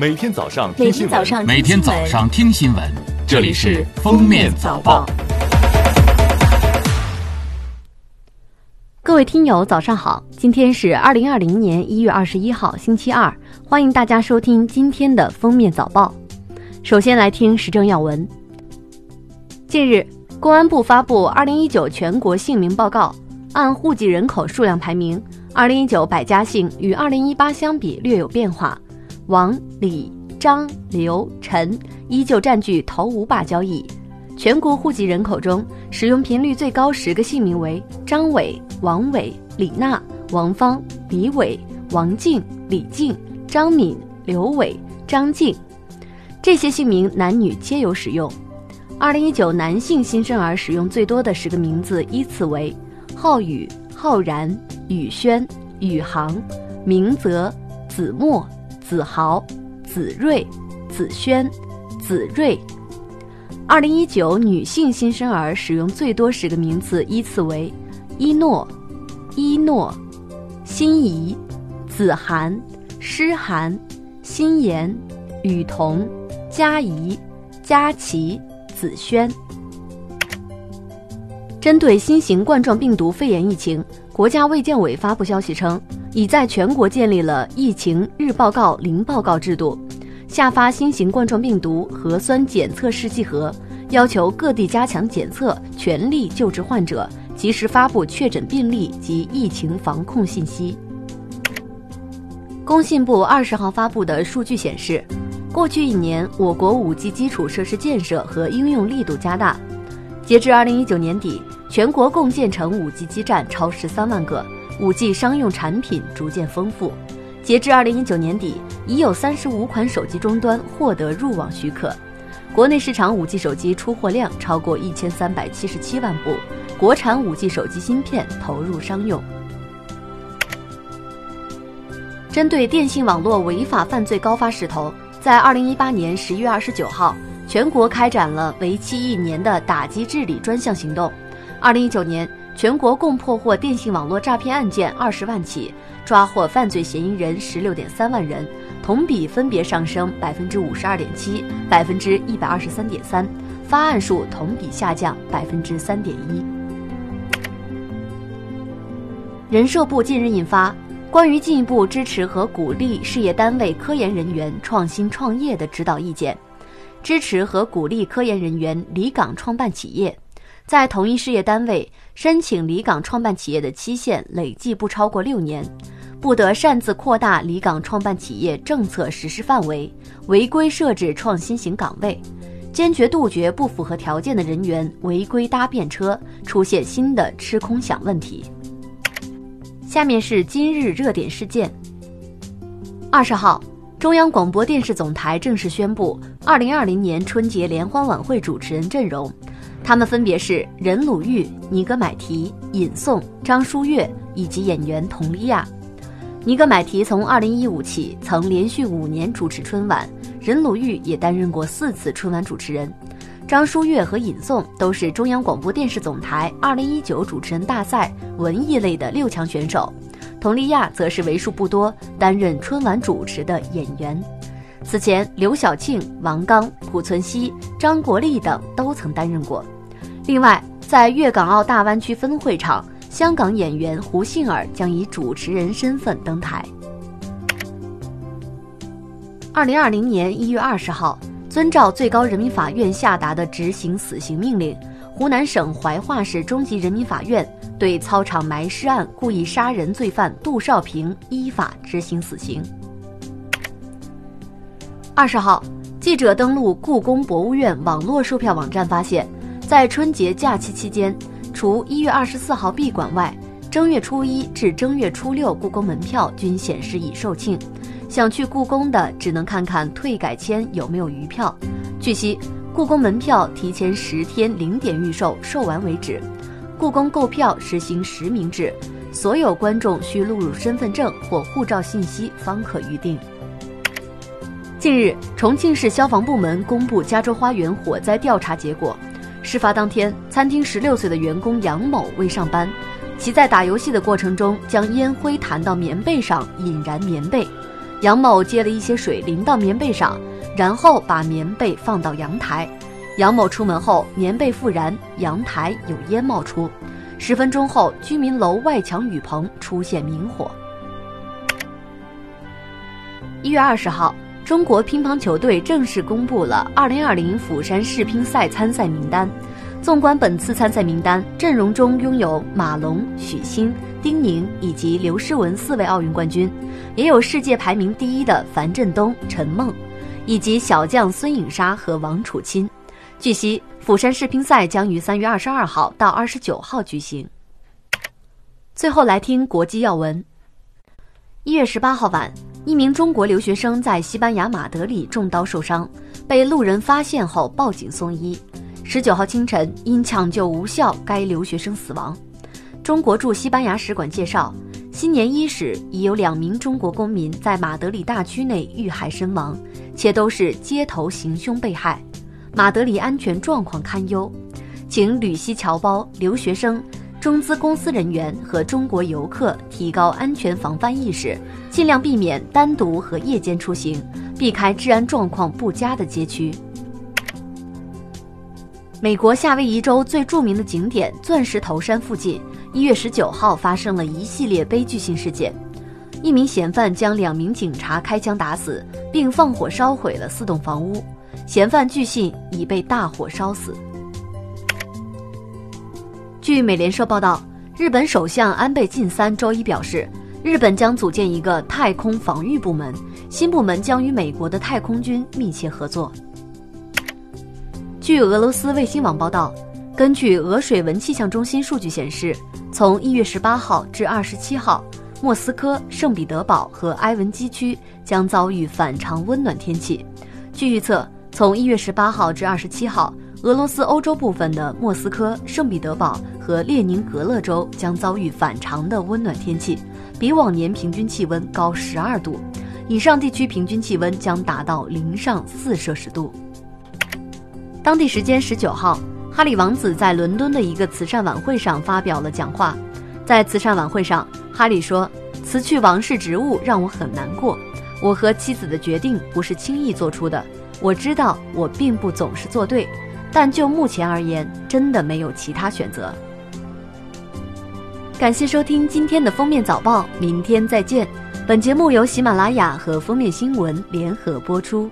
每天早上每听新闻，天早上每天早上听新闻，这里是《封面早报》。各位听友，早上好！今天是二零二零年一月二十一号，星期二，欢迎大家收听今天的封面早报。首先来听时政要闻。近日，公安部发布二零一九全国姓名报告，按户籍人口数量排名，二零一九百家姓与二零一八相比略有变化，王、李、张、刘、陈依旧占据头五把交椅。全国户籍人口中，使用频率最高十个姓名为张伟、王伟、李娜、王芳、李伟、王静、李静、张敏、刘伟、张静。这些姓名男女皆有使用。二零一九男性新生儿使用最多的十个名字依次为：浩宇、浩然、宇轩、宇航、明泽、子墨、子豪、子睿、子轩、子睿。二零一九女性新生儿使用最多十个名字依次为：一诺、一诺、心怡、子涵、诗涵、心妍、雨桐、佳怡、佳琪、子轩。针对新型冠状病毒肺炎疫情，国家卫健委发布消息称，已在全国建立了疫情日报告、零报告制度，下发新型冠状病毒核酸检测试剂盒，要求各地加强检测，全力救治患者，及时发布确诊病例及疫情防控信息。工信部二十号发布的数据显示，过去一年，我国 5G 基础设施建设和应用力度加大。截至二零一九年底，全国共建成 5G 基站超十三万个，5G 商用产品逐渐丰富。截至二零一九年底，已有三十五款手机终端获得入网许可。国内市场 5G 手机出货量超过一千三百七十七万部，国产 5G 手机芯片投入商用。针对电信网络违法犯罪高发势头，在二零一八年十一月二十九号，全国开展了为期一年的打击治理专项行动。二零一九年，全国共破获电信网络诈骗案件二十万起，抓获犯罪嫌疑人十六点三万人，同比分别上升百分之五十二点七、百分之一百二十三点三，发案数同比下降百分之三点一。人社部近日印发。关于进一步支持和鼓励事业单位科研人员创新创业的指导意见，支持和鼓励科研人员离岗创办企业，在同一事业单位申请离岗创办企业的期限累计不超过六年，不得擅自扩大离岗创办企业政策实施范围，违规设置创新型岗位，坚决杜绝不符合条件的人员违规搭便车，出现新的吃空饷问题。下面是今日热点事件。二十号，中央广播电视总台正式宣布二零二零年春节联欢晚会主持人阵容，他们分别是任鲁豫、尼格买提、尹颂、张舒越以及演员佟丽娅。尼格买提从二零一五起曾连续五年主持春晚，任鲁豫也担任过四次春晚主持人。张舒越和尹颂都是中央广播电视总台2019主持人大赛文艺类的六强选手，佟丽娅则是为数不多担任春晚主持的演员。此前，刘晓庆、王刚、濮存昕、张国立等都曾担任过。另外，在粤港澳大湾区分会场，香港演员胡杏儿将以主持人身份登台。2020年1月20号。遵照最高人民法院下达的执行死刑命令，湖南省怀化市中级人民法院对操场埋尸案故意杀人罪犯杜少平依法执行死刑。二十号，记者登录故宫博物院网络售票网站，发现，在春节假期期间，除一月二十四号闭馆外，正月初一至正月初六故宫门票均显示已售罄。想去故宫的，只能看看退改签有没有余票。据悉，故宫门票提前十天零点预售，售完为止。故宫购票实行实名制，所有观众需录入身份证或护照信息方可预定。近日，重庆市消防部门公布加州花园火灾调查结果。事发当天，餐厅十六岁的员工杨某未上班，其在打游戏的过程中将烟灰弹到棉被上，引燃棉被。杨某接了一些水淋到棉被上，然后把棉被放到阳台。杨某出门后，棉被复燃，阳台有烟冒出。十分钟后，居民楼外墙雨棚出现明火。一月二十号，中国乒乓球队正式公布了二零二零釜山世乒赛参赛名单。纵观本次参赛名单，阵容中拥有马龙、许昕、丁宁以及刘诗雯四位奥运冠军，也有世界排名第一的樊振东、陈梦，以及小将孙颖莎和王楚钦。据悉，釜山世乒赛将于三月二十二号到二十九号举行。最后来听国际要闻。一月十八号晚，一名中国留学生在西班牙马德里中刀受伤，被路人发现后报警送医。十九号清晨，因抢救无效，该留学生死亡。中国驻西班牙使馆介绍，新年伊始已有两名中国公民在马德里大区内遇害身亡，且都是街头行凶被害。马德里安全状况堪忧，请旅西侨胞、留学生、中资公司人员和中国游客提高安全防范意识，尽量避免单独和夜间出行，避开治安状况不佳的街区。美国夏威夷州最著名的景点钻石头山附近，一月十九号发生了一系列悲剧性事件。一名嫌犯将两名警察开枪打死，并放火烧毁了四栋房屋。嫌犯据信已被大火烧死。据美联社报道，日本首相安倍晋三周一表示，日本将组建一个太空防御部门，新部门将与美国的太空军密切合作。据俄罗斯卫星网报道，根据俄水文气象中心数据显示，从一月十八号至二十七号，莫斯科、圣彼得堡和埃文基区将遭遇反常温暖天气。据预测，从一月十八号至二十七号，俄罗斯欧洲部分的莫斯科、圣彼得堡和列宁格勒州将遭遇反常的温暖天气，比往年平均气温高十二度，以上地区平均气温将达到零上四摄氏度。当地时间十九号，哈里王子在伦敦的一个慈善晚会上发表了讲话。在慈善晚会上，哈里说：“辞去王室职务让我很难过。我和妻子的决定不是轻易做出的。我知道我并不总是做对，但就目前而言，真的没有其他选择。”感谢收听今天的封面早报，明天再见。本节目由喜马拉雅和封面新闻联合播出。